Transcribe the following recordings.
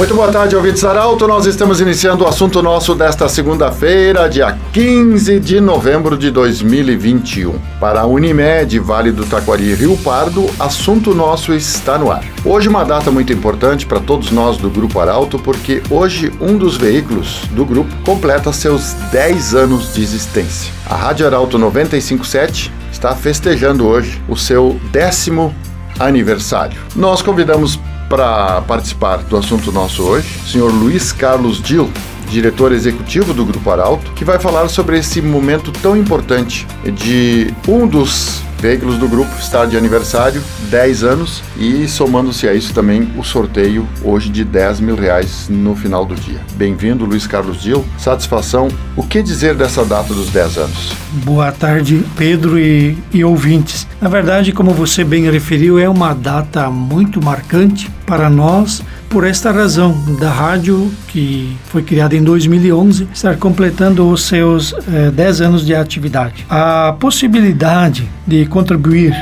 Muito boa tarde, ouvintes Arauto. Nós estamos iniciando o assunto nosso desta segunda-feira, dia 15 de novembro de 2021. Para a Unimed, Vale do Taquari e Rio Pardo, assunto nosso está no ar. Hoje uma data muito importante para todos nós do Grupo Arauto, porque hoje um dos veículos do grupo completa seus 10 anos de existência. A Rádio Arauto 957 está festejando hoje o seu décimo aniversário. Nós convidamos para participar do assunto nosso hoje, o senhor Luiz Carlos Dil, diretor executivo do Grupo Arauto, que vai falar sobre esse momento tão importante de um dos veículos do grupo estar de aniversário, 10 anos, e somando-se a isso também o sorteio hoje de 10 mil reais no final do dia. Bem-vindo, Luiz Carlos Dil. Satisfação. O que dizer dessa data dos 10 anos? Boa tarde, Pedro e, e ouvintes. Na verdade, como você bem referiu, é uma data muito marcante para nós por esta razão da rádio que foi criada em 2011 estar completando os seus eh, 10 anos de atividade. A possibilidade de contribuir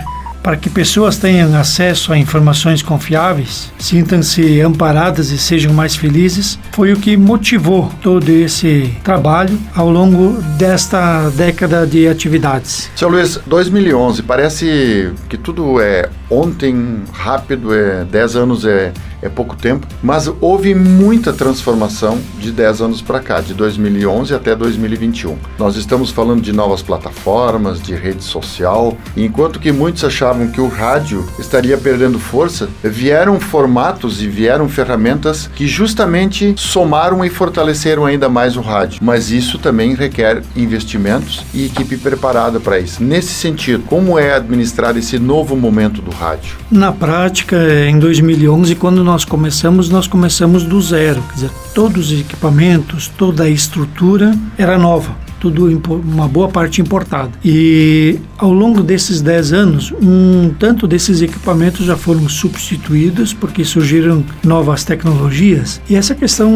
para que pessoas tenham acesso a informações confiáveis, sintam-se amparadas e sejam mais felizes, foi o que motivou todo esse trabalho ao longo desta década de atividades. Seu Luiz, 2011, parece que tudo é ontem, rápido, é 10 anos é, é pouco tempo, mas houve muita transformação de 10 anos para cá, de 2011 até 2021. Nós estamos falando de novas plataformas, de rede social, enquanto que muitos achavam que o rádio estaria perdendo força, vieram formatos e vieram ferramentas que justamente somaram e fortaleceram ainda mais o rádio. Mas isso também requer investimentos e equipe preparada para isso. Nesse sentido, como é administrar esse novo momento do rádio? Na prática, em 2011, quando nós começamos, nós começamos do zero, quer dizer, todos os equipamentos, toda a estrutura era nova tudo uma boa parte importada. E ao longo desses 10 anos, um tanto desses equipamentos já foram substituídos porque surgiram novas tecnologias. E essa questão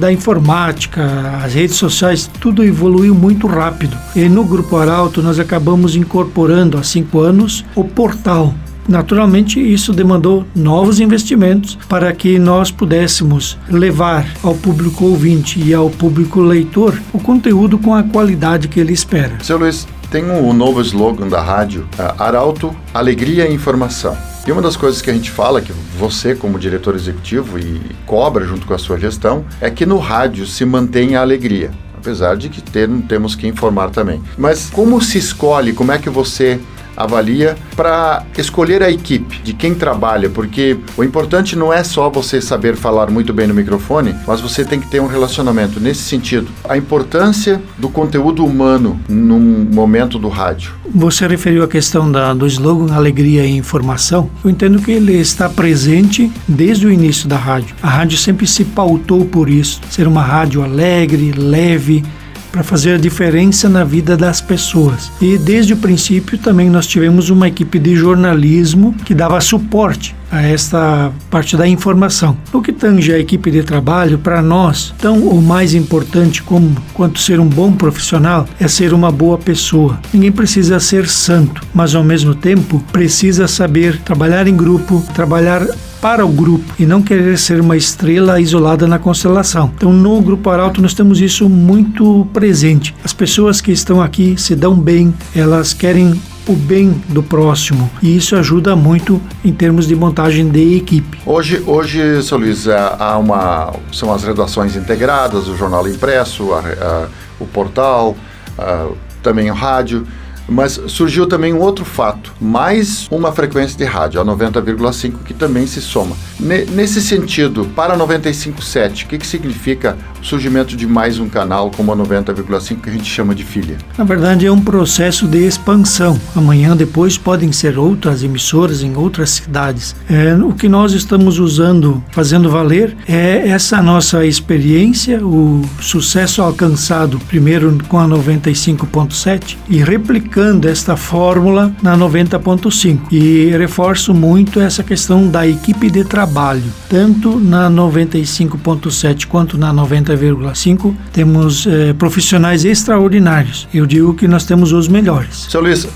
da informática, as redes sociais, tudo evoluiu muito rápido. E no Grupo Arauto nós acabamos incorporando há cinco anos o portal Naturalmente, isso demandou novos investimentos para que nós pudéssemos levar ao público ouvinte e ao público leitor o conteúdo com a qualidade que ele espera. Seu Luiz, tem um novo slogan da rádio, Arauto, Alegria e Informação. E uma das coisas que a gente fala, que você como diretor executivo e cobra junto com a sua gestão, é que no rádio se mantém a alegria apesar de que ter, temos que informar também. Mas como se escolhe, como é que você avalia para escolher a equipe de quem trabalha, porque o importante não é só você saber falar muito bem no microfone, mas você tem que ter um relacionamento nesse sentido. A importância do conteúdo humano num momento do rádio. Você referiu a questão da, do slogan Alegria e Informação. Eu entendo que ele está presente desde o início da rádio. A rádio sempre se pautou por isso, ser uma rádio alegre, leve, para fazer a diferença na vida das pessoas. E desde o princípio também nós tivemos uma equipe de jornalismo que dava suporte a esta parte da informação. No que tange a equipe de trabalho, para nós, tão o mais importante como quanto ser um bom profissional é ser uma boa pessoa. Ninguém precisa ser santo, mas ao mesmo tempo precisa saber trabalhar em grupo, trabalhar para o grupo e não querer ser uma estrela isolada na constelação. Então, no Grupo Arauto, nós temos isso muito presente. As pessoas que estão aqui se dão bem, elas querem o bem do próximo e isso ajuda muito em termos de montagem de equipe. Hoje, hoje, seu Luiz, é, há uma são as redações integradas, o jornal impresso, a, a, o portal, a, também o rádio. Mas surgiu também um outro fato, mais uma frequência de rádio, a 90,5, que também se soma. nesse sentido, para 95,7, o que, que significa o surgimento de mais um canal como a 90,5 que a gente chama de filha? Na verdade, é um processo de expansão. Amanhã, depois, podem ser outras emissoras em outras cidades. É, o que nós estamos usando, fazendo valer, é essa nossa experiência, o sucesso alcançado primeiro com a 95,7 e replicar replicando esta fórmula na 90.5 e reforço muito essa questão da equipe de trabalho, tanto na 95.7 quanto na 90,5 temos eh, profissionais extraordinários. Eu digo que nós temos os melhores. Seu Luiz, uh,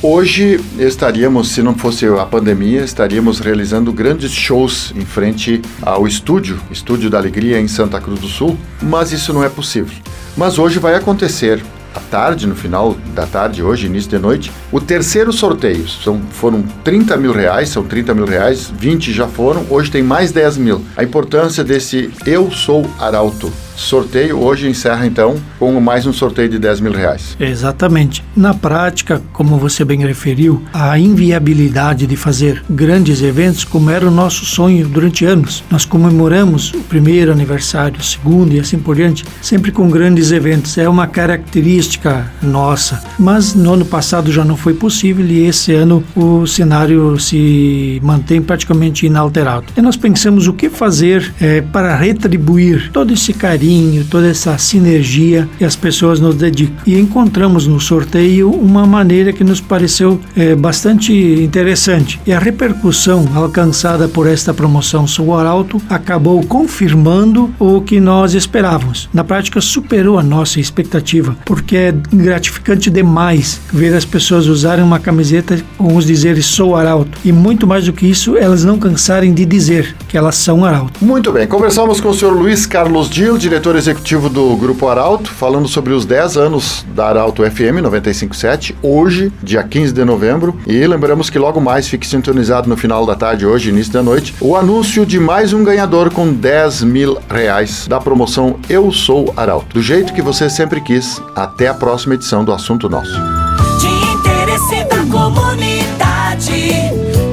hoje estaríamos, se não fosse a pandemia, estaríamos realizando grandes shows em frente ao estúdio, Estúdio da Alegria em Santa Cruz do Sul, mas isso não é possível. Mas hoje vai acontecer à tarde, no final da tarde, hoje, início de noite, o terceiro sorteio. São, foram 30 mil reais, são 30 mil reais, 20 já foram, hoje tem mais 10 mil. A importância desse Eu Sou Arauto sorteio hoje encerra então com mais um sorteio de 10 mil reais. Exatamente. Na prática, como você bem referiu, a inviabilidade de fazer grandes eventos, como era o nosso sonho durante anos. Nós comemoramos o primeiro aniversário, o segundo e assim por diante, sempre com grandes eventos. É uma característica nossa. Mas no ano passado já não foi possível e esse ano o cenário se mantém praticamente inalterado. E nós pensamos o que fazer é, para retribuir todo esse carinho carinho, toda essa sinergia que as pessoas nos dedicam. E encontramos no sorteio uma maneira que nos pareceu é, bastante interessante. E a repercussão alcançada por esta promoção Sou Arauto acabou confirmando o que nós esperávamos. Na prática, superou a nossa expectativa, porque é gratificante demais ver as pessoas usarem uma camiseta com os dizeres Sou Arauto. E muito mais do que isso, elas não cansarem de dizer que elas são Arauto. Muito bem, conversamos com o senhor Luiz Carlos Dil, diretor executivo do Grupo Arauto, falando sobre os 10 anos da Arauto FM 957, hoje, dia 15 de novembro. E lembramos que logo mais fique sintonizado no final da tarde, hoje, início da noite, o anúncio de mais um ganhador com 10 mil reais da promoção Eu Sou Arauto. Do jeito que você sempre quis. Até a próxima edição do Assunto Nosso. De interesse da comunidade,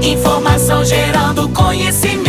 informação gerando conhecimento.